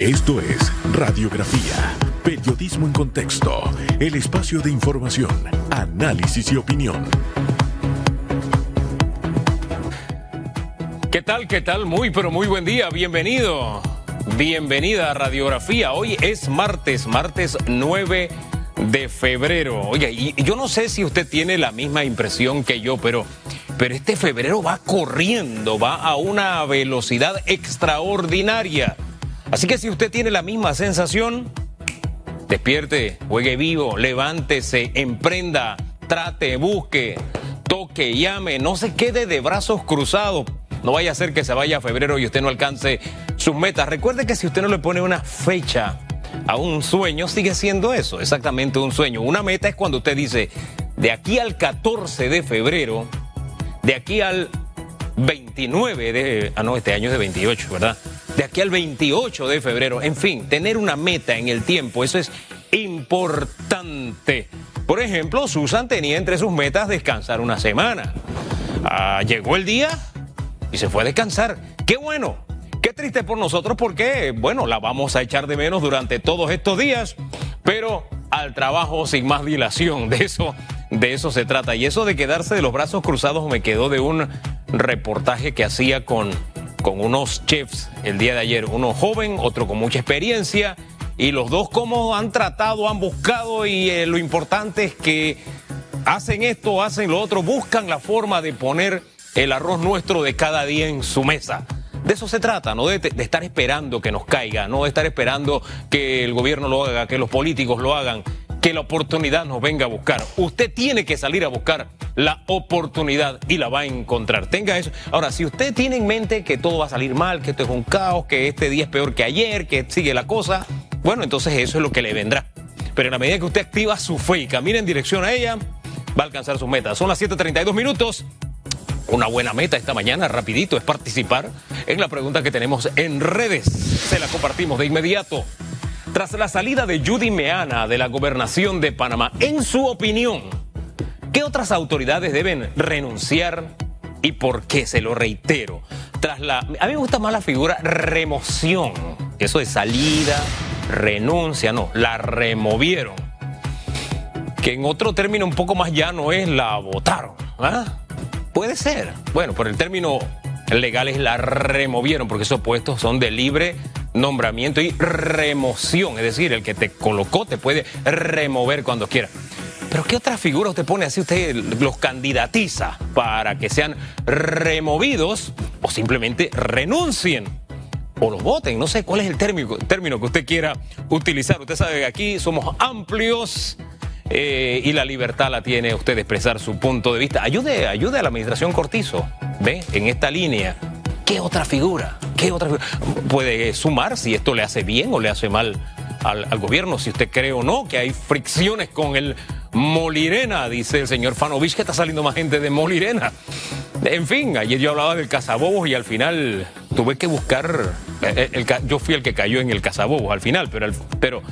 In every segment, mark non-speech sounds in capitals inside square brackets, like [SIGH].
Esto es Radiografía, Periodismo en Contexto, el espacio de información, análisis y opinión. ¿Qué tal? ¿Qué tal? Muy, pero muy buen día. Bienvenido. Bienvenida a Radiografía. Hoy es martes, martes 9 de febrero. Oye, y yo no sé si usted tiene la misma impresión que yo, pero, pero este febrero va corriendo, va a una velocidad extraordinaria. Así que si usted tiene la misma sensación, despierte, juegue vivo, levántese, emprenda, trate, busque, toque, llame, no se quede de brazos cruzados. No vaya a ser que se vaya a febrero y usted no alcance sus metas. Recuerde que si usted no le pone una fecha a un sueño, sigue siendo eso, exactamente un sueño. Una meta es cuando usted dice, de aquí al 14 de febrero, de aquí al 29 de... Ah, no, este año es de 28, ¿verdad? De aquí al 28 de febrero. En fin, tener una meta en el tiempo, eso es importante. Por ejemplo, Susan tenía entre sus metas descansar una semana. Ah, llegó el día y se fue a descansar. Qué bueno, qué triste por nosotros porque, bueno, la vamos a echar de menos durante todos estos días, pero al trabajo sin más dilación. De eso, de eso se trata. Y eso de quedarse de los brazos cruzados me quedó de un reportaje que hacía con con unos chefs el día de ayer, uno joven, otro con mucha experiencia, y los dos como han tratado, han buscado, y eh, lo importante es que hacen esto, hacen lo otro, buscan la forma de poner el arroz nuestro de cada día en su mesa. De eso se trata, no de, de, estar esperando que nos caiga, no de estar esperando que el gobierno lo haga, que los políticos lo hagan que la oportunidad nos venga a buscar. Usted tiene que salir a buscar la oportunidad y la va a encontrar. Tenga eso. Ahora, si usted tiene en mente que todo va a salir mal, que esto es un caos, que este día es peor que ayer, que sigue la cosa, bueno, entonces eso es lo que le vendrá. Pero en la medida que usted activa su fe y camina en dirección a ella, va a alcanzar sus metas. Son las 7.32 minutos. Una buena meta esta mañana, rapidito, es participar en la pregunta que tenemos en redes. Se la compartimos de inmediato. Tras la salida de Judy Meana de la gobernación de Panamá, en su opinión, ¿qué otras autoridades deben renunciar y por qué? Se lo reitero. Tras la, a mí me gusta más la figura remoción. Eso de salida, renuncia, no, la removieron. Que en otro término un poco más llano es la votaron. ¿ah? Puede ser. Bueno, por el término legal es la removieron, porque esos puestos son de libre nombramiento y remoción. Es decir, el que te colocó te puede remover cuando quiera. Pero ¿qué otra figura usted pone así? Usted los candidatiza para que sean removidos o simplemente renuncien o los voten. No sé cuál es el término, término que usted quiera utilizar. Usted sabe que aquí somos amplios. Eh, y la libertad la tiene usted de expresar su punto de vista. Ayude, ayude a la administración Cortizo, ¿ve? En esta línea. ¿Qué otra figura? ¿Qué otra figura? Puede sumar si esto le hace bien o le hace mal al, gobierno, si usted cree o no que hay fricciones con el Molirena, dice el señor Fanovich, que está saliendo más gente de Molirena. En fin, ayer yo hablaba del cazabobos y al final tuve que buscar, el, el, yo fui el que cayó en el cazabobos al final, pero,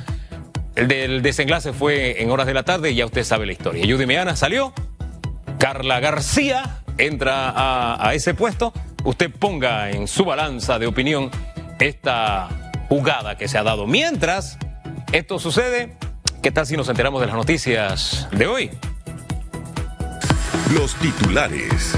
el, del desenlace fue en horas de la tarde y ya usted sabe la historia. Judy Meana salió, Carla García entra a ese puesto usted ponga en su balanza de opinión esta jugada que se ha dado. Mientras esto sucede, ¿qué tal si nos enteramos de las noticias de hoy? Los titulares.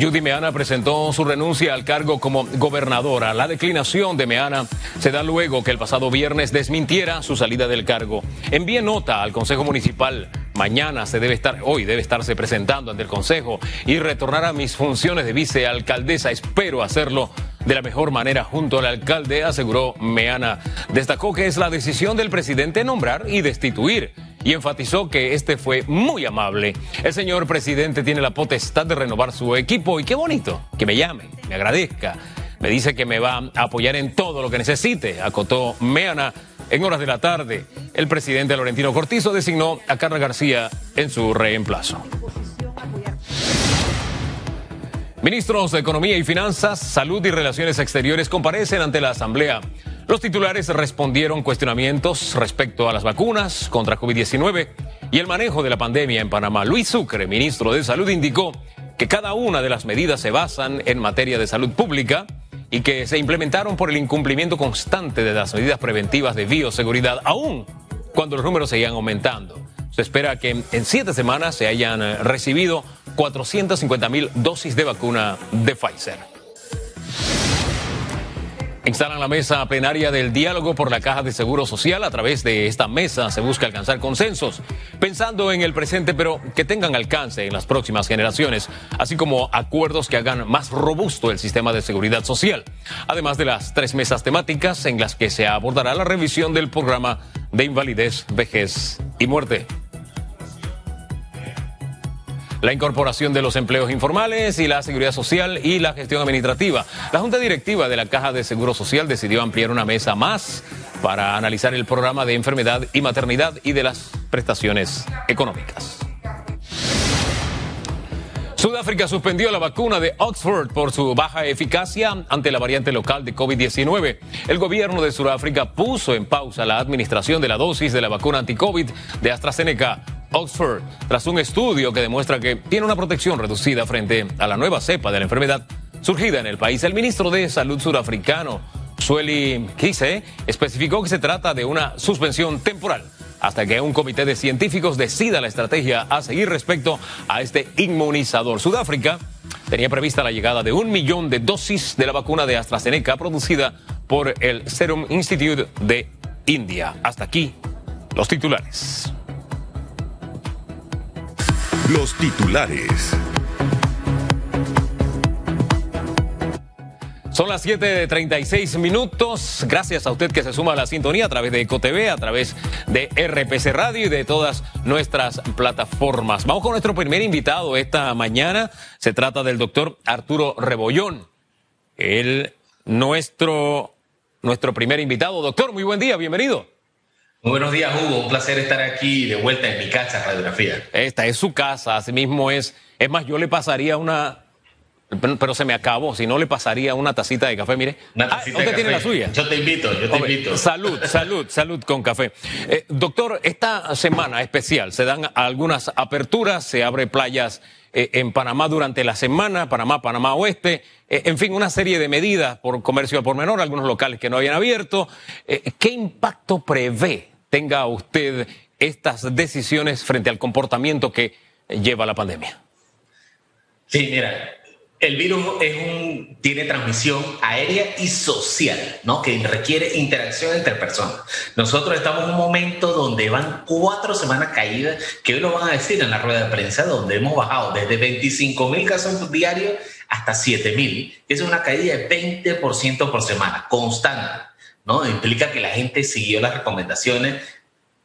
Judy Meana presentó su renuncia al cargo como gobernadora. La declinación de Meana se da luego que el pasado viernes desmintiera su salida del cargo. Envíe nota al Consejo Municipal. Mañana se debe estar, hoy debe estarse presentando ante el Consejo y retornar a mis funciones de vicealcaldesa. Espero hacerlo de la mejor manera junto al alcalde, aseguró Meana. Destacó que es la decisión del presidente nombrar y destituir y enfatizó que este fue muy amable. El señor presidente tiene la potestad de renovar su equipo y qué bonito que me llame, me agradezca. Me dice que me va a apoyar en todo lo que necesite, acotó Meana. En horas de la tarde, el presidente Laurentino Cortizo designó a Carla García en su reemplazo. Ministros de Economía y Finanzas, Salud y Relaciones Exteriores comparecen ante la Asamblea. Los titulares respondieron cuestionamientos respecto a las vacunas contra COVID-19 y el manejo de la pandemia en Panamá. Luis Sucre, ministro de Salud, indicó que cada una de las medidas se basan en materia de salud pública y que se implementaron por el incumplimiento constante de las medidas preventivas de bioseguridad, aún cuando los números seguían aumentando. Se espera que en siete semanas se hayan eh, recibido 450 mil dosis de vacuna de Pfizer. Instalan la mesa plenaria del diálogo por la Caja de Seguro Social. A través de esta mesa se busca alcanzar consensos, pensando en el presente, pero que tengan alcance en las próximas generaciones, así como acuerdos que hagan más robusto el sistema de seguridad social. Además de las tres mesas temáticas en las que se abordará la revisión del programa de invalidez, vejez y muerte la incorporación de los empleos informales y la seguridad social y la gestión administrativa. La Junta Directiva de la Caja de Seguro Social decidió ampliar una mesa más para analizar el programa de enfermedad y maternidad y de las prestaciones económicas. Sudáfrica suspendió la vacuna de Oxford por su baja eficacia ante la variante local de COVID-19. El gobierno de Sudáfrica puso en pausa la administración de la dosis de la vacuna anti-COVID de AstraZeneca Oxford, tras un estudio que demuestra que tiene una protección reducida frente a la nueva cepa de la enfermedad surgida en el país. El ministro de Salud surafricano, Sueli Kise, especificó que se trata de una suspensión temporal hasta que un comité de científicos decida la estrategia a seguir respecto a este inmunizador. Sudáfrica tenía prevista la llegada de un millón de dosis de la vacuna de AstraZeneca producida por el Serum Institute de India. Hasta aquí los titulares. Los titulares. Son las 7.36 minutos. Gracias a usted que se suma a la sintonía a través de EcoTV, a través de RPC Radio y de todas nuestras plataformas. Vamos con nuestro primer invitado esta mañana. Se trata del doctor Arturo Rebollón. El nuestro, nuestro primer invitado. Doctor, muy buen día, bienvenido. Muy buenos días, Hugo. Un placer estar aquí de vuelta en mi casa, Radiografía. Esta es su casa, así mismo es. Es más, yo le pasaría una. Pero se me acabó, si no le pasaría una tacita de café, mire. Una ah, tacita ¿Usted tiene la suya? Yo te invito, yo te invito. Salud, [LAUGHS] salud, salud con café. Eh, doctor, esta semana especial se dan algunas aperturas, se abre playas eh, en Panamá durante la semana, Panamá, Panamá Oeste, eh, en fin, una serie de medidas por comercio al por menor, algunos locales que no habían abierto. ¿Qué impacto prevé tenga usted estas decisiones frente al comportamiento que lleva la pandemia? Sí, mira, el virus tiene transmisión aérea y social, ¿no? Que requiere interacción entre personas. Nosotros estamos en un momento donde van cuatro semanas caídas, que hoy lo van a decir en la rueda de prensa, donde hemos bajado desde 25 mil casos diarios hasta 7 mil. Es una caída de 20% por semana, constante. ¿No? Implica que la gente siguió las recomendaciones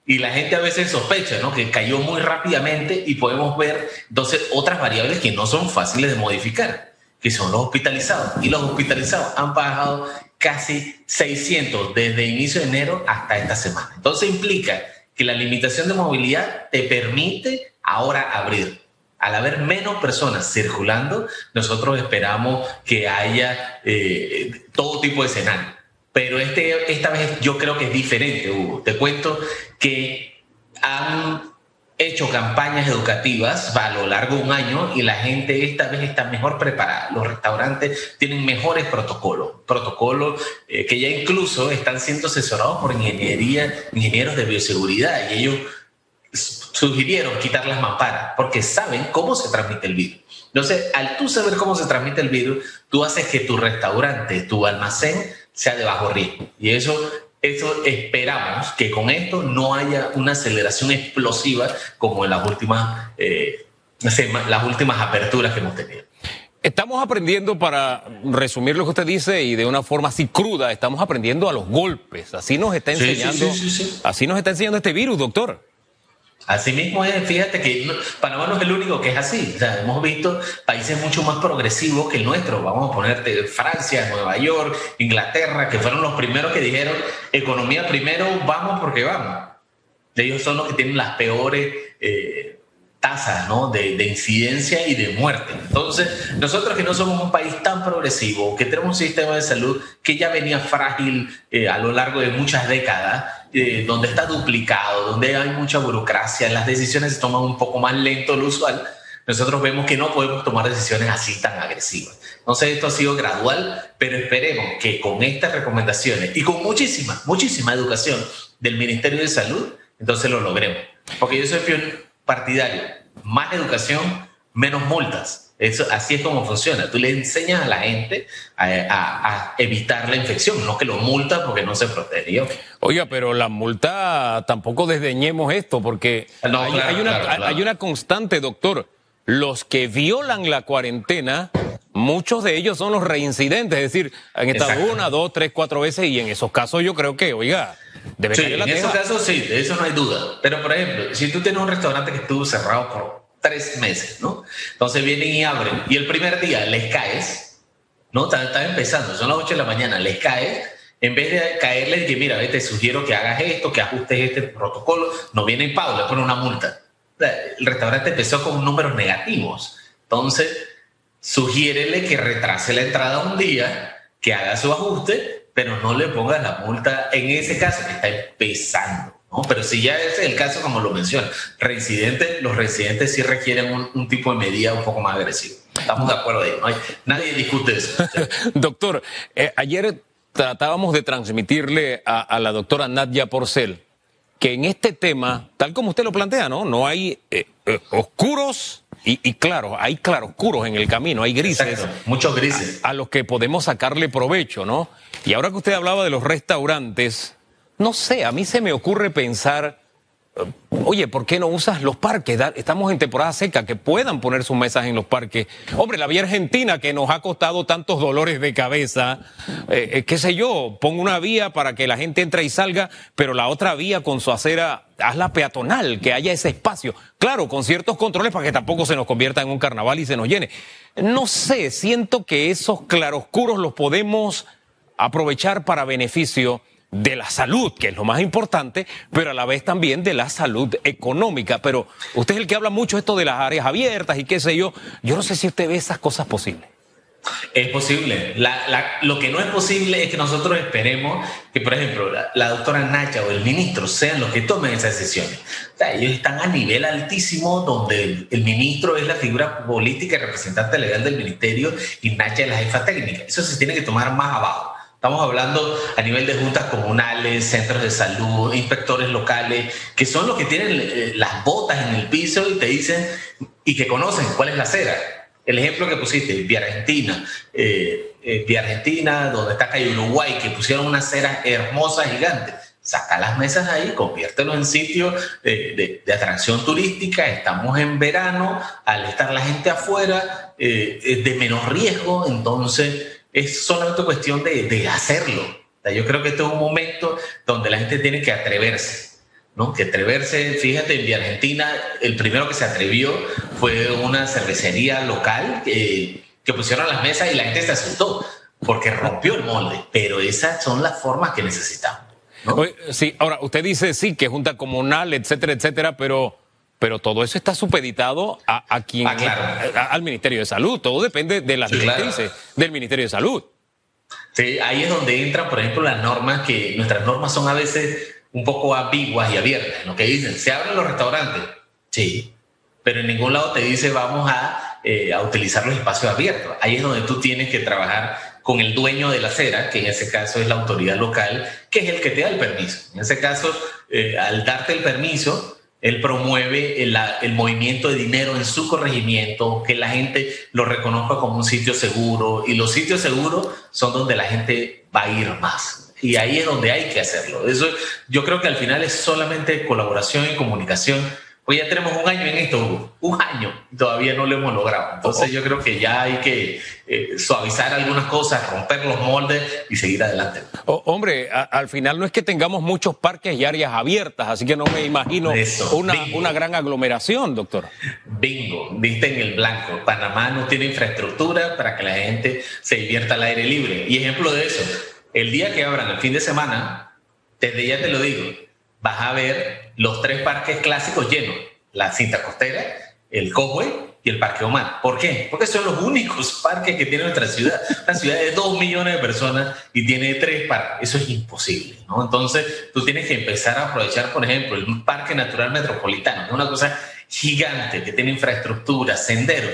y la gente a veces sospecha. Que cayó muy rápidamente y podemos ver entonces otras variables que no son fáciles de modificar, que son los hospitalizados. Y los hospitalizados han bajado casi 600 desde inicio de enero hasta esta semana. Entonces implica que la limitación de movilidad te permite ahora abrir. Al haber menos personas circulando, nosotros esperamos que haya eh, todo tipo de escenario pero este, esta vez yo creo que es diferente, Hugo. Te cuento que han hecho campañas educativas a lo largo de un año y la gente esta vez está mejor preparada. Los restaurantes tienen mejores protocolos, protocolos eh, que ya incluso están siendo asesorados por ingeniería, ingenieros de bioseguridad y ellos sugirieron quitar las mamparas porque saben cómo se transmite el virus. Entonces, al tú saber cómo se transmite el virus, tú haces que tu restaurante, tu almacén sea de bajo riesgo. Y eso, eso esperamos que con esto no haya una aceleración explosiva como en las últimas, eh, las últimas aperturas que hemos tenido. Estamos aprendiendo, para resumir lo que usted dice y de una forma así cruda, estamos aprendiendo a los golpes. Así nos está enseñando, así nos está enseñando este virus, doctor. Asimismo, fíjate que Panamá no es el único que es así. Hemos visto países mucho más progresivos que el nuestro. Vamos a ponerte Francia, Nueva York, Inglaterra, que fueron los primeros que dijeron economía primero, vamos porque vamos. Ellos son los que tienen las peores eh, tasas ¿no? de, incidencia y de muerte. Entonces, nosotros que no somos un país tan progresivo, que tenemos un sistema de salud que ya venía frágil eh, a lo largo de muchas décadas, eh, donde está duplicado, donde hay mucha burocracia, las decisiones se toman un poco más lento de lo usual, nosotros vemos que no podemos tomar decisiones así tan agresivas. Entonces esto ha sido gradual, pero esperemos que con estas recomendaciones y con muchísima, muchísima educación del Ministerio de Salud, entonces lo logremos. Porque yo soy partidario, más educación, menos multas. Eso, así es como funciona. Tú le enseñas a la gente a, evitar la infección, no que lo multas porque no se protegió. Oiga, pero la multa tampoco desdeñemos esto, porque hay, una, hay una constante, doctor. Los que violan la cuarentena muchos de ellos son los reincidentes, es decir, han estado una, dos, tres, cuatro veces y en esos casos yo creo que, oiga, debe sí, En esos casos sí, de eso no hay duda. Pero por ejemplo, si tú tienes un restaurante que estuvo cerrado por tres meses, ¿no? Entonces vienen y abren y el primer día les caes, ¿no? Están, empezando, son las 8 de la mañana, les caes, en vez de caerles que mira, te sugiero que hagas esto, que ajustes este protocolo, no viene en pago, le ponen una multa. El restaurante empezó con números negativos. Entonces, sugiérele que retrase la entrada un día, que haga su ajuste, pero no le ponga la multa en ese caso que está empezando. Pero si ya es el caso, como lo menciona, reincidente, los residentes sí requieren un, tipo de medida un poco más agresivo. Estamos de acuerdo ahí, no nadie discute eso. [LAUGHS] Doctor, eh, ayer tratábamos de transmitirle a, la doctora Nadia Porcel que en este tema, tal como usted lo plantea, ¿no? No hay eh, eh, oscuros y, claro, hay claroscuros en el camino, hay grises. muchos grises. A, a, los que podemos sacarle provecho, ¿no? Y ahora que usted hablaba de los restaurantes, no sé, a mí se me ocurre pensar, eh, oye, ¿por qué no usas los parques? Estamos en temporada seca, que puedan poner sus mesas en los parques. Hombre, la vía argentina que nos ha costado tantos dolores de cabeza, eh, eh, qué sé yo, pon una vía para que la gente entre y salga, pero la otra vía con su acera, hazla peatonal, que haya ese espacio. Claro, con ciertos controles para que tampoco se nos convierta en un carnaval y se nos llene. No sé, siento que esos claroscuros los podemos aprovechar para beneficio de la salud, que es lo más importante, pero a la vez también de la salud económica. Pero usted es el que habla mucho esto de las áreas abiertas y qué sé yo. Yo no sé si usted ve esas cosas posibles. Es posible. lo que no es posible es que nosotros esperemos que, por ejemplo, la, doctora Nacha o el ministro sean los que tomen esas decisiones. ellos están a nivel altísimo donde el, el, ministro es la figura política y representante legal del ministerio y Nacha es la jefa técnica. Eso se tiene que tomar más abajo. Estamos hablando a nivel de juntas comunales, centros de salud, inspectores locales, que son los que tienen eh, las botas en el piso y te dicen y que conocen cuál es la acera. El ejemplo que pusiste, Vía Argentina, eh, eh, Vía Argentina, donde está Calle Uruguay, que pusieron una acera hermosa, gigante. Saca las mesas ahí, conviértelo en sitio de, atracción turística. Estamos en verano, al estar la gente afuera, es de menos riesgo, entonces es solamente cuestión de, hacerlo. yo creo que este es un momento donde la gente tiene que atreverse, ¿no? Que atreverse, fíjate, en Argentina, el primero que se atrevió fue una cervecería local que, que pusieron las mesas y la gente se asustó porque rompió el molde, pero esas son las formas que necesitamos. Sí, ahora usted dice sí, que junta comunal, etcétera, etcétera, pero pero todo eso está supeditado a, quien, ah, al Ministerio de Salud. Todo depende de las directrices del Ministerio de Salud. Sí, ahí es donde entran, por ejemplo, las normas, que nuestras normas son a veces un poco ambiguas y abiertas. Lo que dicen, se abren los restaurantes, sí, pero en ningún lado te dice vamos a, eh, a utilizar los espacios abiertos. Ahí es donde tú tienes que trabajar con el dueño de la acera, que en ese caso es la autoridad local, que es el que te da el permiso. En ese caso, eh, al darte el permiso, él promueve el, movimiento de dinero en su corregimiento, que la gente lo reconozca como un sitio seguro. Y los sitios seguros son donde la gente va a ir más. Y ahí es donde hay que hacerlo. Eso, yo creo que al final es solamente colaboración y comunicación Hoy ya tenemos un año en esto, un año, todavía no lo hemos logrado. Entonces yo creo que ya hay que eh, suavizar algunas cosas, romper los moldes y seguir adelante. hombre, al final no es que tengamos muchos parques y áreas abiertas, así que no me imagino una, una, gran aglomeración, doctor. Bingo, viste en el blanco. Panamá no tiene infraestructura para que la gente se divierta al aire libre. Y ejemplo de eso, el día que abran el fin de semana, desde ya te lo digo, vas a ver los tres parques clásicos llenos, la cinta costera, el Cowboy y el Parque Omar. ¿Por qué? Porque son los únicos parques que tiene nuestra ciudad. Una ciudad de dos millones de personas y tiene tres parques. Eso es imposible, ¿no? Entonces, tú tienes que empezar a aprovechar, por ejemplo, el Parque Natural Metropolitano, es una cosa gigante que tiene infraestructura, sendero,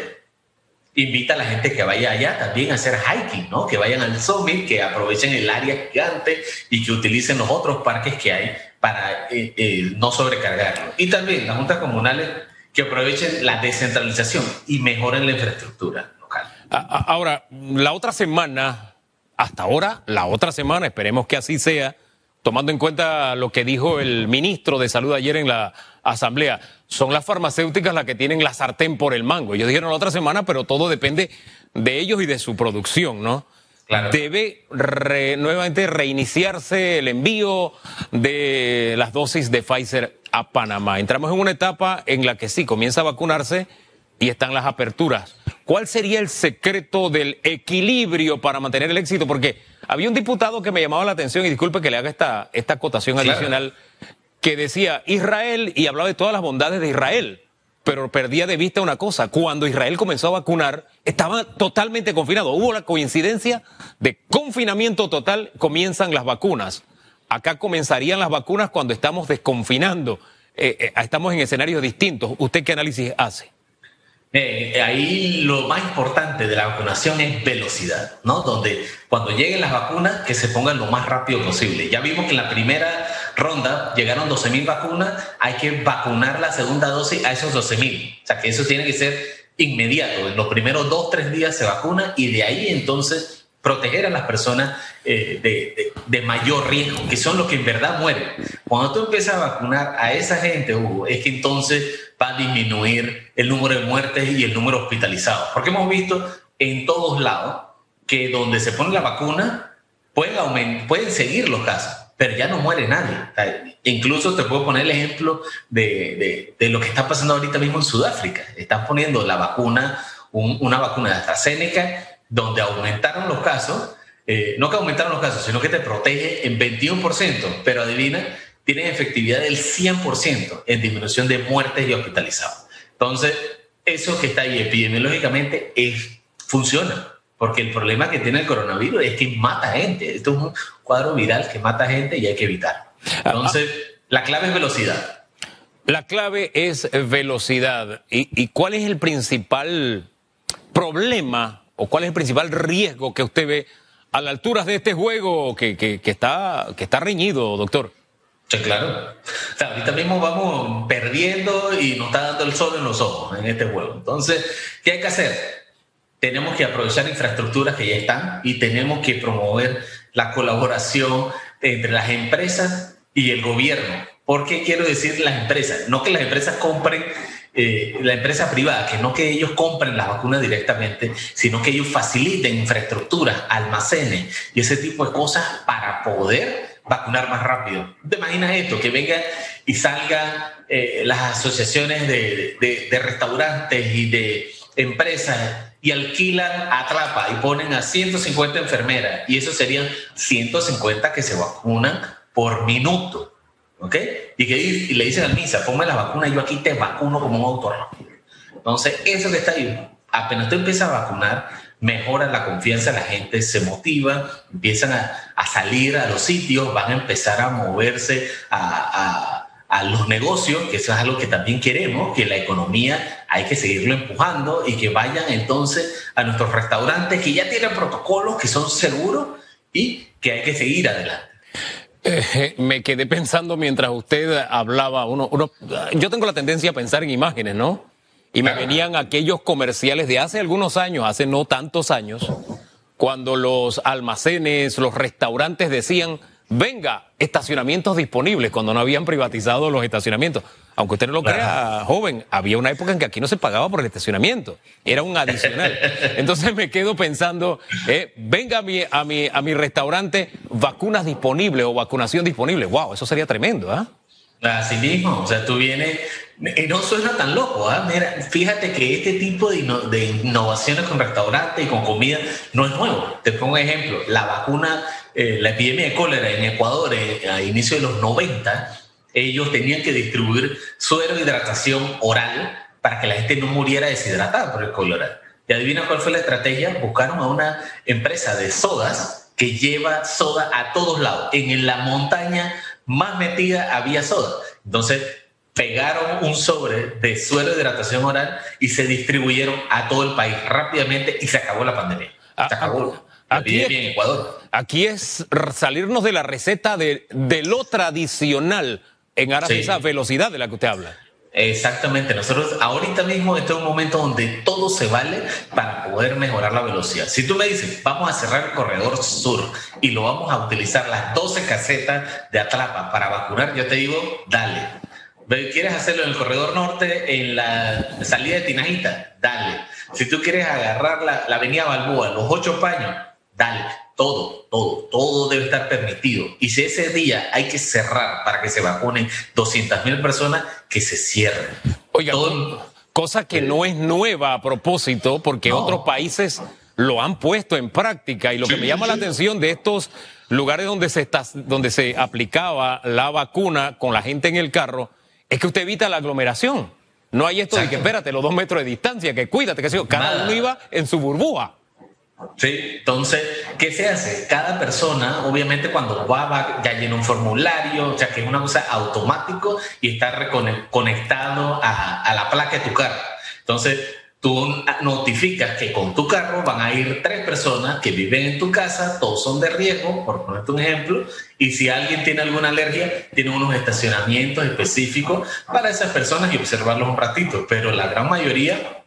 invita a la gente que vaya allá también a hacer hiking, ¿no? Que vayan al summit, que aprovechen el área gigante y que utilicen los otros parques que hay para eh, eh, no sobrecargarlo. Y también las juntas comunales que aprovechen la descentralización y mejoren la infraestructura local. Ahora, la otra semana, hasta ahora, la otra semana, esperemos que así sea, tomando en cuenta lo que dijo el ministro de Salud ayer en la Asamblea, son las farmacéuticas las que tienen la sartén por el mango. Ellos dijeron la otra semana, pero todo depende de ellos y de su producción, ¿no? Debe nuevamente reiniciarse el envío de las dosis de Pfizer a Panamá. Entramos en una etapa en la que sí, comienza a vacunarse y están las aperturas. ¿Cuál sería el secreto del equilibrio para mantener el éxito? Porque había un diputado que me llamaba la atención, y disculpe que le haga esta, esta acotación adicional, que decía Israel y hablaba de todas las bondades de Israel, pero perdía de vista una cosa, cuando Israel comenzó a vacunar, estaba totalmente confinado. Hubo la coincidencia de confinamiento total, comienzan las vacunas. Acá comenzarían las vacunas cuando estamos desconfinando, eh, eh, estamos en escenarios distintos. ¿Usted qué análisis hace? Eh, ahí lo más importante de la vacunación es velocidad, ¿no? Donde cuando lleguen las vacunas, que se pongan lo más rápido posible. Ya vimos que en la primera ronda llegaron 12 mil vacunas, hay que vacunar la segunda dosis a esos 12 mil. O sea que eso tiene que ser inmediato. En los primeros dos, tres días se vacuna y de ahí entonces proteger a las personas eh, de, mayor riesgo, que son los que en verdad mueren. Cuando tú empiezas a vacunar a esa gente, Hugo, es que entonces va a disminuir el número de muertes y el número hospitalizado. Porque hemos visto en todos lados que donde se pone la vacuna pueden, pueden seguir los casos, pero ya no muere nadie. incluso te puedo poner el ejemplo de, de, lo que está pasando ahorita mismo en Sudáfrica. Están poniendo la vacuna, una vacuna de AstraZeneca, donde aumentaron los casos. Eh, no que aumentaron los casos, sino que te protege en 21%, pero adivina, tienen efectividad del 100% en disminución de muertes y hospitalizados. Entonces, eso que está ahí epidemiológicamente es, funciona, porque el problema que tiene el coronavirus es que mata gente. Esto es un cuadro viral que mata gente y hay que evitarlo. Entonces, la clave es velocidad. La clave es velocidad. ¿Y, cuál es el principal problema o cuál es el principal riesgo que usted ve a la altura de este juego que, que, está, que está reñido, doctor? Sí, claro. ahorita mismo vamos perdiendo y nos está dando el sol en los ojos en este juego. Entonces, ¿qué hay que hacer? Tenemos que aprovechar infraestructuras que ya están y tenemos que promover la colaboración entre las empresas y el gobierno. ¿Por qué quiero decir las empresas? No que las empresas compren eh, la empresa privada, que no que ellos compren las vacunas directamente, sino que ellos faciliten infraestructuras, almacenes y ese tipo de cosas para poder vacunar más rápido. ¿Te imaginas esto? Que vengan y salgan eh, las asociaciones de, de, restaurantes y de empresas y alquilan, atrapa y ponen a 150 enfermeras y eso serían 150 que se vacunan por minuto. ¿Ok? Y que y le dicen al MISA, ponme la vacuna, yo aquí te vacuno como un autor. Entonces, eso que está ahí, apenas tú empiezas a vacunar, mejora la confianza, la gente se motiva, empiezan a, salir a los sitios, van a empezar a moverse a, los negocios, que eso es algo que también queremos, que la economía hay que seguirlo empujando y que vayan entonces a nuestros restaurantes que ya tienen protocolos, que son seguros y que hay que seguir adelante. Eh, me quedé pensando mientras usted hablaba, uno, uno, yo tengo la tendencia a pensar en imágenes, ¿no? Y me venían aquellos comerciales de hace algunos años, hace no tantos años, cuando los almacenes, los restaurantes decían, venga, estacionamientos disponibles, cuando no habían privatizado los estacionamientos. Aunque usted no lo crea, joven, había una época en que aquí no se pagaba por el estacionamiento, era un adicional. [LAUGHS] Entonces me quedo pensando, eh, venga a mi, a, mi, a mi restaurante, vacunas disponibles o vacunación disponible. Wow, eso sería tremendo, ¿ah? Así mismo, o sea, tú vienes, no suena tan loco, ¿ah? Mira, fíjate que este tipo de, de, innovaciones con restaurantes y con comida no es nuevo. Te pongo un ejemplo, la vacuna, eh, la epidemia de cólera en Ecuador eh, a inicio de los 90, ellos tenían que distribuir suero de hidratación oral para que la gente no muriera deshidratada por el cólera. ¿Y adivina cuál fue la estrategia? Buscaron a una empresa de sodas que lleva soda a todos lados. En la montaña más metida había soda. Entonces, pegaron un sobre de suero de hidratación oral y se distribuyeron a todo el país rápidamente y se acabó la pandemia. Ah, se acabó. Aquí es, en Ecuador. aquí es salirnos de la receta de, de lo tradicional en aras de esa velocidad de la que usted habla. Exactamente, nosotros ahorita mismo este es un momento donde todo se vale para poder mejorar la velocidad. Si tú me dices, vamos a cerrar el corredor sur y lo vamos a utilizar las 12 casetas de Atlapa para vacunar, yo te digo, dale. ¿Quieres hacerlo en el corredor norte, en la salida de Tinajita? Dale. Si tú quieres agarrar la, la avenida Balboa, los ocho paños, dale todo, todo, todo debe estar permitido. Y si ese día hay que cerrar para que se vacunen 200 mil personas, que se cierren. Oiga, cosa que no es nueva a propósito, porque otros países lo han puesto en práctica. Y lo que me llama la atención de estos lugares donde se, está, donde se aplicaba la vacuna con la gente en el carro, es que usted evita la aglomeración. No hay esto de que espérate los dos metros de distancia, que cuídate, que cada uno iba en su burbuja. Sí, entonces, ¿qué se hace? Cada persona, obviamente, cuando va, ya llena un formulario, o sea, que es una cosa automático y está conectado a, a la placa de tu carro. Entonces, tú notificas que con tu carro van a ir tres personas que viven en tu casa, todos son de riesgo, por ponerte un ejemplo, y si alguien tiene alguna alergia, tiene unos estacionamientos específicos para esas personas y observarlos un ratito, pero la gran mayoría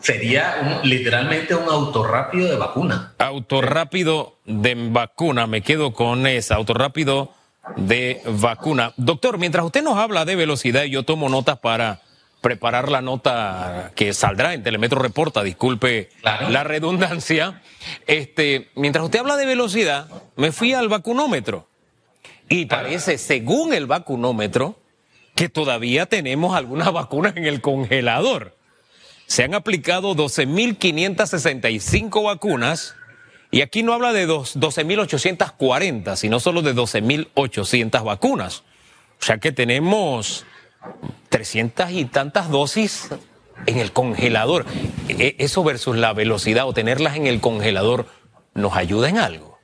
Sería literalmente un auto rápido de vacuna. Auto rápido de vacuna, me quedo con esa, auto rápido de vacuna. Doctor, mientras usted nos habla de velocidad, yo tomo notas para preparar la nota que saldrá en Telemetro Reporta, disculpe la redundancia. Este, mientras usted habla de velocidad, me fui al vacunómetro y parece, según el vacunómetro, que todavía tenemos algunas [LAUGHS] vacunas en el congelador se han aplicado 12.565 vacunas y aquí no habla de 12.840, sino solo de 12.800 vacunas. O sea que tenemos 300 y tantas dosis en el congelador. E, eso versus la velocidad o tenerlas en el congelador, ¿nos ayuda en algo?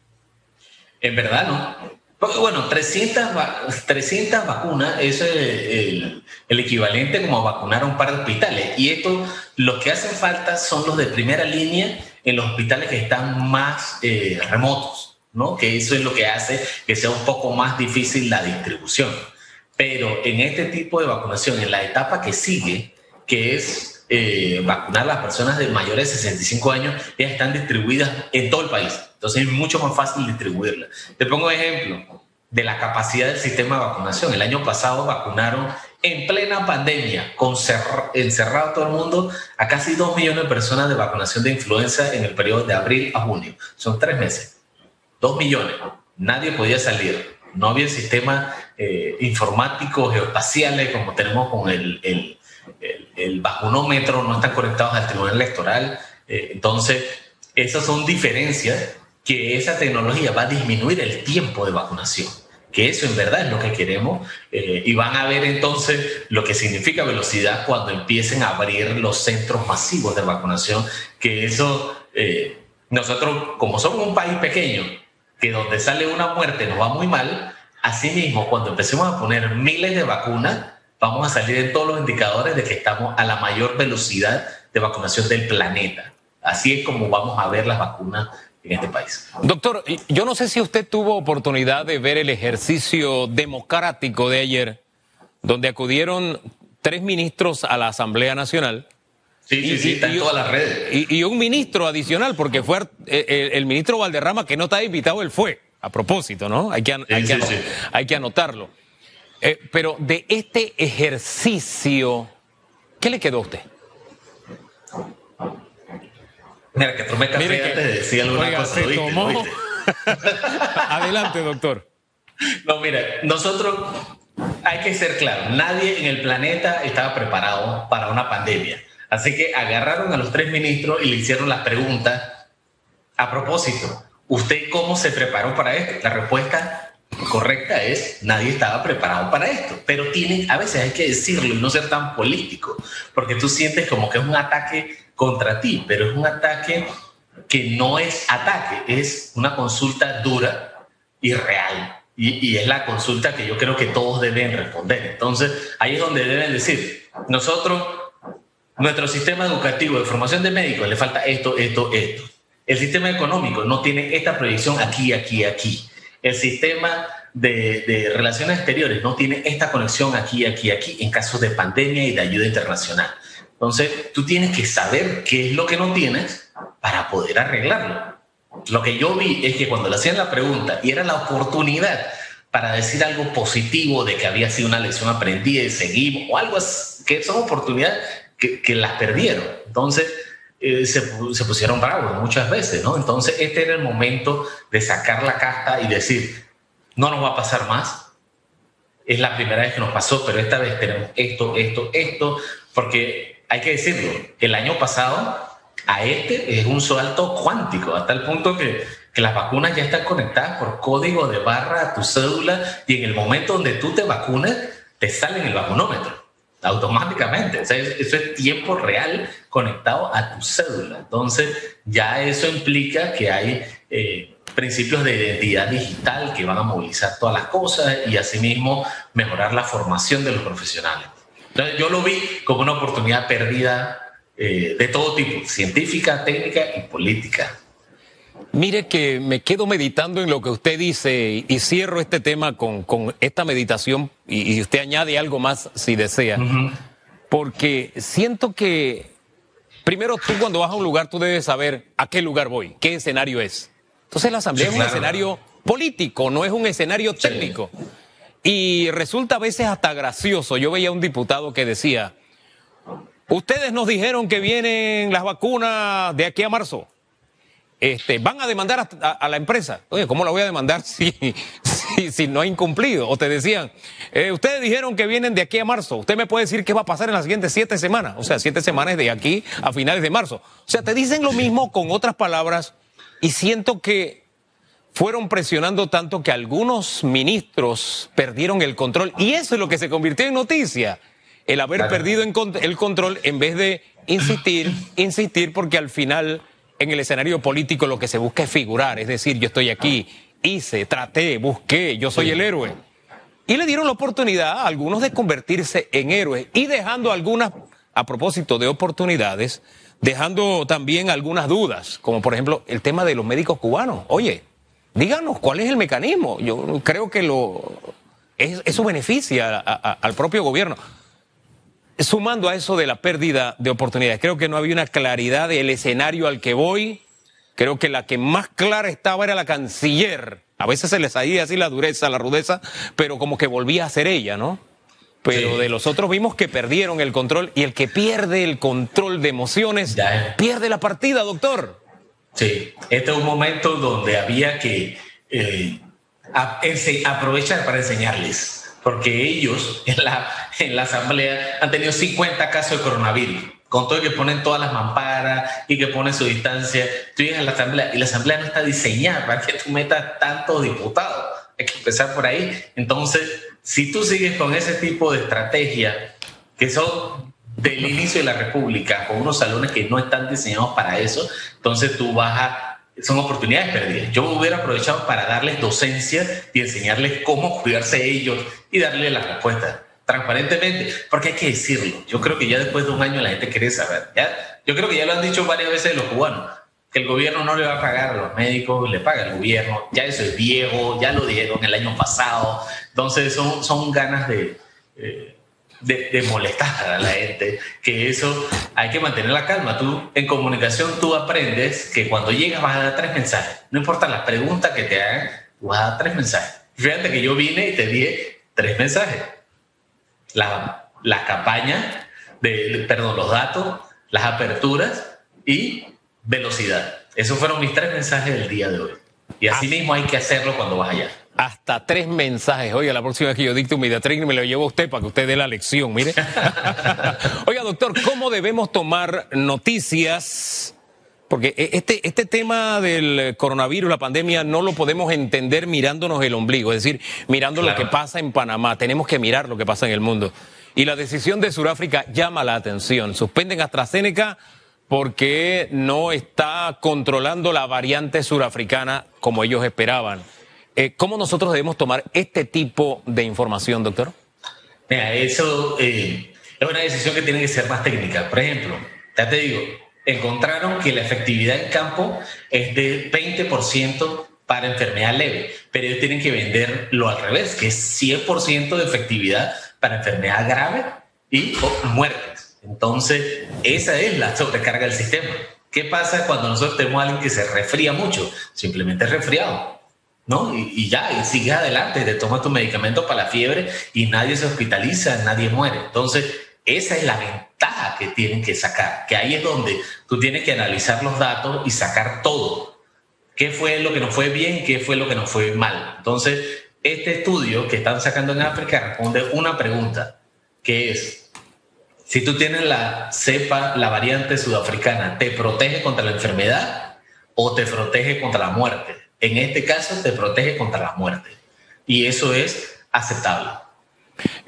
En verdad, no. Bueno, 300, 300 vacunas es el, equivalente como a vacunar a un par de hospitales. Y esto, lo que hacen falta son los de primera línea en los hospitales que están más eh, remotos, ¿no? Que eso es lo que hace que sea un poco más difícil la distribución. Pero en este tipo de vacunación, en la etapa que sigue, que es eh, vacunar a las personas de mayores de 65 años, ya están distribuidas en todo el país. Entonces es mucho más fácil distribuirla. Te pongo ejemplo de la capacidad del sistema de vacunación. El año pasado vacunaron en plena pandemia, con encerrado todo el mundo, a casi dos millones de personas de vacunación de influenza en el periodo de abril a junio. Son tres meses. Dos millones. Nadie podía salir. No había sistemas eh, informáticos, geoespaciales, como tenemos con el, el, el, vacunómetro, no están conectados al tribunal electoral. Eh, entonces, esas son diferencias que esa tecnología va a disminuir el tiempo de vacunación, que eso en verdad es lo que queremos, eh, y van a ver entonces lo que significa velocidad cuando empiecen a abrir los centros masivos de vacunación, que eso, eh, nosotros como somos un país pequeño, que donde sale una muerte nos va muy mal, asimismo cuando empecemos a poner miles de vacunas, vamos a salir en todos los indicadores de que estamos a la mayor velocidad de vacunación del planeta. Así es como vamos a ver las vacunas en este país. Doctor, yo no sé si usted tuvo oportunidad de ver el ejercicio democrático de ayer, donde acudieron tres ministros a la Asamblea Nacional. Sí, sí, sí, está en todas las redes. Y, un ministro adicional, porque fue eh, el, ministro Valderrama, que no está invitado, él fue, a propósito, ¿no? Hay que, hay que, anotarlo. Eh, pero de este ejercicio, ¿qué le quedó a usted? Mira, que tomé café Mire antes de decir alguna cosa. [LAUGHS] Adelante, doctor. No, mira, nosotros hay que ser claro, nadie en el planeta estaba preparado para una pandemia. Así que agarraron a los tres ministros y le hicieron las preguntas. A propósito, ¿usted cómo se preparó para esto? La respuesta correcta es nadie estaba preparado para esto. Pero tienen, a veces hay que decirlo y no ser tan político, porque tú sientes como que es un ataque contra ti, pero es un ataque que no es ataque, es una consulta dura y real. Y, es la consulta que yo creo que todos deben responder. Entonces, ahí es donde deben decir, nosotros, nuestro sistema educativo de formación de médicos le falta esto, esto, esto. El sistema económico no tiene esta proyección aquí, aquí, aquí. El sistema de, relaciones exteriores no tiene esta conexión aquí, aquí, aquí en casos de pandemia y de ayuda internacional. Entonces, tú tienes que saber qué es lo que no tienes para poder arreglarlo. Lo que yo vi es que cuando le hacían la pregunta y era la oportunidad para decir algo positivo de que había sido una lección aprendida y seguimos, o algo que son oportunidades que, las perdieron. Entonces, eh, se, se, pusieron bravos muchas veces, ¿no? Entonces, este era el momento de sacar la casta y decir, no nos va a pasar más. Es la primera vez que nos pasó, pero esta vez tenemos esto, esto, esto, porque hay que decirlo, el año pasado a este es un salto cuántico, hasta el punto que, que las vacunas ya están conectadas por código de barra a tu cédula y en el momento donde tú te vacunas, te sale en el vacunómetro automáticamente. O sea, eso es tiempo real conectado a tu cédula. Entonces, ya eso implica que hay eh, principios de identidad digital que van a movilizar todas las cosas y asimismo mejorar la formación de los profesionales. Entonces, yo lo vi como una oportunidad perdida eh, de todo tipo, científica, técnica y política. Mire que me quedo meditando en lo que usted dice y cierro este tema con, con esta meditación y, usted añade algo más si desea, porque siento que primero tú cuando vas a un lugar tú debes saber a qué lugar voy, qué escenario es. Entonces la asamblea es un escenario político, no es un escenario técnico. Y resulta a veces hasta gracioso. Yo veía a un diputado que decía, Ustedes nos dijeron que vienen las vacunas de aquí a marzo. Este, van a demandar a, la empresa. Oye, ¿cómo la voy a demandar [LAUGHS] si, si, no ha incumplido? O te decían, eh, ustedes dijeron que vienen de aquí a marzo. Usted me puede decir qué va a pasar en las siguientes siete semanas. O sea, siete semanas de aquí a finales de marzo. O sea, te dicen lo mismo con otras palabras y siento que fueron presionando tanto que algunos ministros perdieron el control. Y eso es lo que se convirtió en noticia el haber perdido el control en vez de insistir, insistir, porque al final en el escenario político lo que se busca es figurar, es decir, yo estoy aquí, hice, traté, busqué, yo soy el héroe. Y le dieron la oportunidad a algunos de convertirse en héroes y dejando algunas, a propósito de oportunidades, dejando también algunas dudas, como por ejemplo el tema de los médicos cubanos. Oye, díganos cuál es el mecanismo. Yo creo que lo, eso beneficia al propio gobierno sumando a eso de la pérdida de oportunidades, creo que no había una claridad del escenario al que voy. Creo que la que más clara estaba era la canciller. A veces se les salía así la dureza, la rudeza, pero como que volvía a ser ella, ¿no? Pero de los otros vimos que perdieron el control y el que pierde el control de emociones pierde la partida, doctor. Sí, este es un momento donde había que eh, aprovechar para enseñarles porque ellos en la, en la asamblea han tenido 50 casos de coronavirus, con todo que ponen todas las mamparas y que ponen su distancia. Tú llegas a la asamblea y la asamblea no está diseñada para que tú metas tantos diputados. Hay que empezar por ahí. Entonces, si tú sigues con ese tipo de estrategia, que son del inicio de la República, con unos salones que no están diseñados para eso, entonces tú vas a son oportunidades perdidas. Yo me hubiera aprovechado para darles docencia y enseñarles cómo cuidarse ellos y darles las respuestas transparentemente, porque hay que decirlo. Yo creo que ya después de un año la gente quiere saber. ¿ya? Yo creo que ya lo han dicho varias veces los cubanos, que el gobierno no le va a pagar a los médicos, le paga el gobierno. Ya eso es viejo, ya lo dieron el año pasado. Entonces son, son ganas de... Eh, de, molestar a la gente, que eso hay que mantener la calma. Tú en comunicación tú aprendes que cuando llegas vas a dar tres mensajes. No importa las preguntas que te hagan, vas a dar tres mensajes. Fíjate que yo vine y te di tres mensajes. La, la campaña, de, perdón, los datos, las aperturas y velocidad. Esos fueron mis tres mensajes del día de hoy. Y así mismo hay que hacerlo cuando vas allá hasta tres mensajes. Oiga, la próxima vez que yo dicte un Mediatraining me lo llevo a usted para que usted dé la lección, mire. [LAUGHS] Oiga, doctor, ¿cómo debemos tomar noticias? Porque e, este, este tema del coronavirus, la pandemia, no lo podemos entender mirándonos el ombligo, es decir, mirando lo que pasa en Panamá. Tenemos que mirar lo que pasa en el mundo. Y la decisión de Sudáfrica llama la atención. Suspenden AstraZeneca porque no está controlando la variante surafricana como ellos esperaban. Eh, ¿Cómo nosotros debemos tomar este tipo de información, doctor? Mira, eso eh, es una decisión que tiene que ser más técnica. Por ejemplo, ya te digo, encontraron que la efectividad en campo es de 20% para enfermedad leve, pero ellos tienen que venderlo al revés, que es 100% de efectividad para enfermedad grave y muertes. Entonces, esa es la sobrecarga del sistema. ¿Qué pasa cuando nosotros tenemos a alguien que se resfría mucho? Simplemente resfriado, ¿no? Y, ya, y sigue adelante, te tomas tu medicamento para la fiebre y nadie se hospitaliza, nadie muere. Entonces, esa es la ventaja que tienen que sacar, que ahí es donde tú tienes que analizar los datos y sacar todo qué fue lo que nos fue bien qué fue lo que nos fue mal. Entonces, este estudio que están sacando en África responde una pregunta, que es, si tú tienes la cepa, la variante sudafricana, ¿te protege contra la enfermedad o te protege contra la muerte? En este caso, te protege contra la muerte. Y eso es aceptable.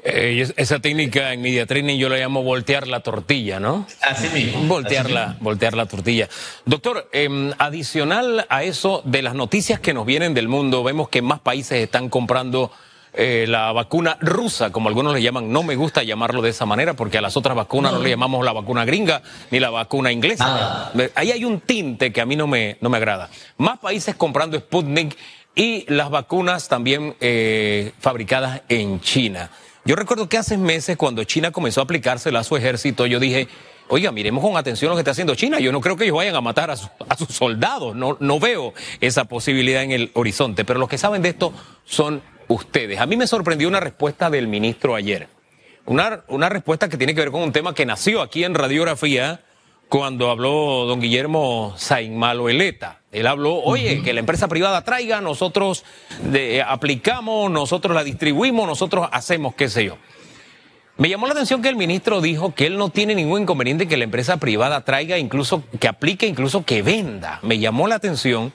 Eh, esa técnica en media training yo la llamo voltear la tortilla, ¿no? Así mismo. Voltear, la, voltear la tortilla. Doctor, em, adicional a eso, de las noticias que nos vienen del mundo, vemos que más países están comprando eh, la vacuna rusa, como algunos le llaman. No me gusta llamarlo de esa manera porque a las otras vacunas no, le llamamos la vacuna gringa ni la vacuna inglesa. Ah. Ahí hay un tinte que a mí no me, no me agrada. Más países comprando Sputnik y las vacunas también eh, fabricadas en China. Yo recuerdo que hace meses cuando China comenzó a aplicársela a su ejército, yo dije, oiga, miremos con atención lo que está haciendo China. Yo no creo que ellos vayan a matar a, sus soldados, no, no veo esa posibilidad en el horizonte, pero los que saben de esto son ustedes. A mí me sorprendió una respuesta del ministro ayer, una, una respuesta que tiene que ver con un tema que nació aquí en radiografía cuando habló don Guillermo Sainmaloeleta. Él habló, oye, que la empresa privada traiga, nosotros aplicamos, nosotros la distribuimos, nosotros hacemos, qué sé yo. Me llamó la atención que el ministro dijo que él no tiene ningún inconveniente que la empresa privada traiga, incluso que aplique, incluso que venda. Me llamó la atención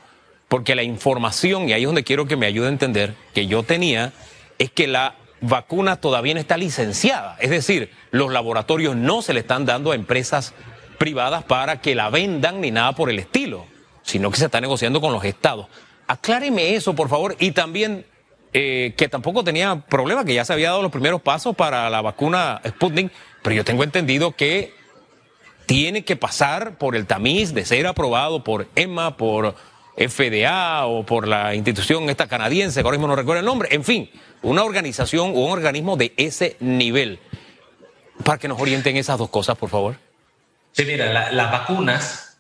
porque la información, y ahí es donde quiero que me ayude a entender, que yo tenía, es que la vacuna todavía no está licenciada. Es decir, los laboratorios no se le están dando a empresas privadas para que la vendan ni nada por el estilo sino que se está negociando con los estados. Acláreme eso, por favor, y también eh, que tampoco tenía problema, que ya se había dado los primeros pasos para la vacuna Sputnik, pero yo tengo entendido que tiene que pasar por el tamiz de ser aprobado por EMA, por FDA o por la institución esta canadiense, que ahora mismo no recuerdo el nombre, en fin, una organización o un organismo de ese nivel. Para que nos orienten esas dos cosas, por favor. Sí, mira, las vacunas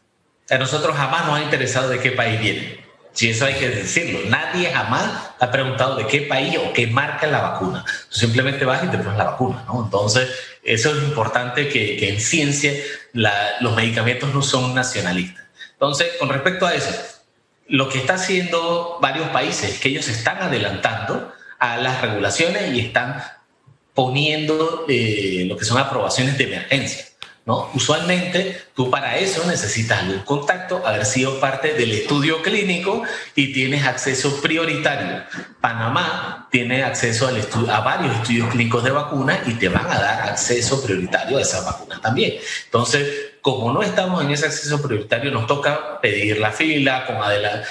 a nosotros jamás nos ha interesado de qué país viene. Si eso hay que decirlo. Nadie jamás ha preguntado de qué país o qué marca la vacuna. Tú simplemente vas y te pones la vacuna, ¿no? Entonces, eso es importante que, en ciencia los medicamentos no son nacionalistas. Entonces, con respecto a eso, lo que está haciendo varios países es que ellos están adelantando a las regulaciones y están poniendo eh, lo que son aprobaciones de emergencia. ¿no? Usualmente tú para eso necesitas un contacto, haber sido parte del estudio clínico y tienes acceso prioritario. Panamá tiene acceso al a varios estudios clínicos de vacunas y te van a dar acceso prioritario a esas vacunas también. Entonces, como no estamos en ese acceso prioritario, nos toca pedir la fila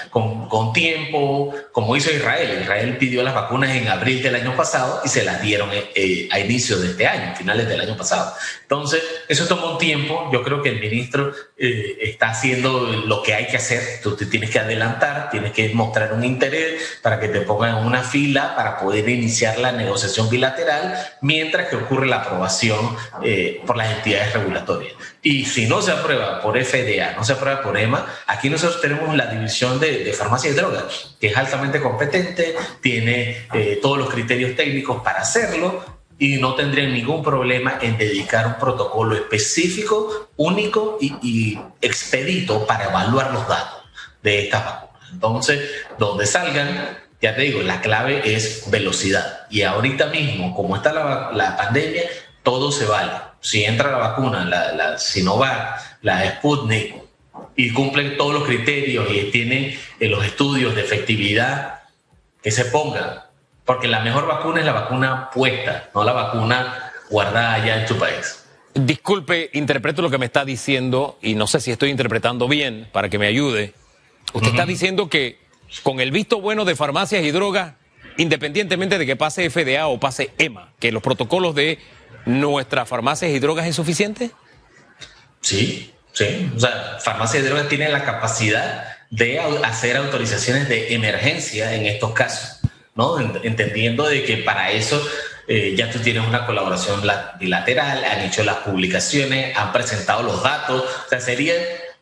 con, con, tiempo, como hizo Israel. Israel pidió las vacunas en abril del año pasado y se las dieron eh, eh, a inicios de este año, finales del año pasado. Entonces, eso tomó un tiempo. Yo creo que el ministro eh, está haciendo lo que hay que hacer. Tú te tienes que adelantar, tienes que mostrar un interés para que te pongan en una fila para poder iniciar la negociación bilateral mientras que ocurre la aprobación por las entidades regulatorias. Y si no se aprueba por FDA, no se aprueba por EMA, aquí nosotros tenemos la división de, farmacia y drogas, que es altamente competente, tiene eh, todos los criterios técnicos para hacerlo y no tendrían ningún problema en dedicar un protocolo específico, único y, expedito para evaluar los datos de estas vacunas. Entonces, donde salgan, ya te digo, la clave es velocidad. Y ahorita mismo, como está la, la pandemia, todo se vale si entra la vacuna, la, la Sinovac, la Sputnik, y cumplen todos los criterios y tienen eh, los estudios de efectividad, que se pongan. Porque la mejor vacuna es la vacuna puesta, no la vacuna guardada allá en tu país. Disculpe, interpreto lo que me está diciendo y no sé si estoy interpretando bien para que me ayude. Usted está diciendo que con el visto bueno de farmacias y drogas, independientemente de que pase FDA o pase EMA, que los protocolos de nuestras farmacias y drogas es suficiente? Sí, sí. O sea, farmacias y drogas tienen la capacidad de hacer autorizaciones de emergencia en estos casos, ¿no? Entendiendo de que para eso eh, ya tú tienes una colaboración bilateral, han hecho las publicaciones, han presentado los datos, o sea, sería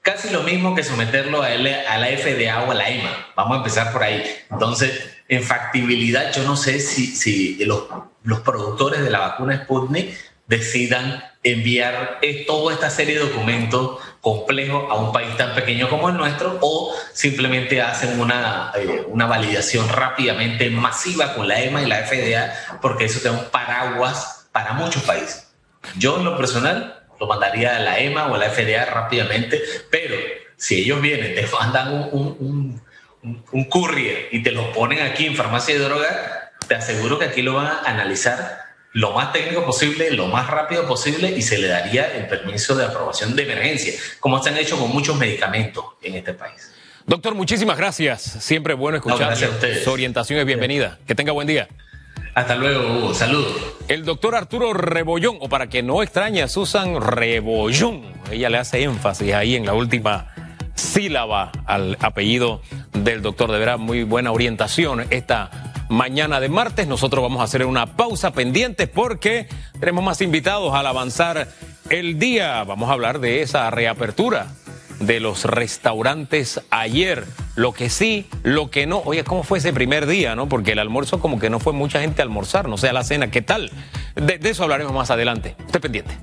casi lo mismo que someterlo a, a la FDA o a la EMA. Vamos a empezar por ahí. Entonces, en factibilidad, yo no sé si, si los, los productores de la vacuna Sputnik decidan enviar toda esta serie de documentos complejos a un país tan pequeño como el nuestro o simplemente hacen una, eh, una validación rápidamente masiva con la EMA y la FDA porque eso te da un paraguas para muchos países. Yo en lo personal lo mandaría a la EMA o a la FDA rápidamente, pero si ellos vienen, te mandan un, un, un, un courier y te lo ponen aquí en farmacia de droga, te aseguro que aquí lo van a analizar lo más técnico posible, lo más rápido posible y se le daría el permiso de aprobación de emergencia, como se han hecho con muchos medicamentos en este país. Doctor, muchísimas gracias. Siempre bueno escuchar. Su orientación es bienvenida. Que tenga buen día. Hasta luego, Hugo. Saludos. El doctor Arturo Rebollón, o para que no extrañe a Susan Rebollón, ella le hace énfasis ahí en la última sílaba al apellido del doctor. De verdad, muy buena orientación esta mañana de martes. Nosotros vamos a hacer una pausa pendiente porque tenemos más invitados al avanzar el día. Vamos a hablar de esa reapertura de los restaurantes ayer. Lo que sí, lo que no. Oye, ¿cómo fue ese primer día, no? Porque el almuerzo como que no fue mucha gente a almorzar, no sé, a la cena. ¿Qué tal? De, de eso hablaremos más adelante. Esté pendiente.